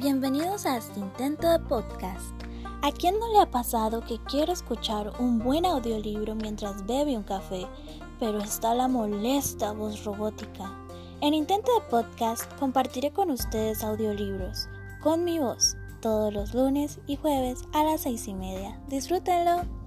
bienvenidos a este intento de podcast. ¿A quién no le ha pasado que quiere escuchar un buen audiolibro mientras bebe un café, pero está la molesta voz robótica? En intento de podcast compartiré con ustedes audiolibros, con mi voz, todos los lunes y jueves a las seis y media. Disfrútenlo.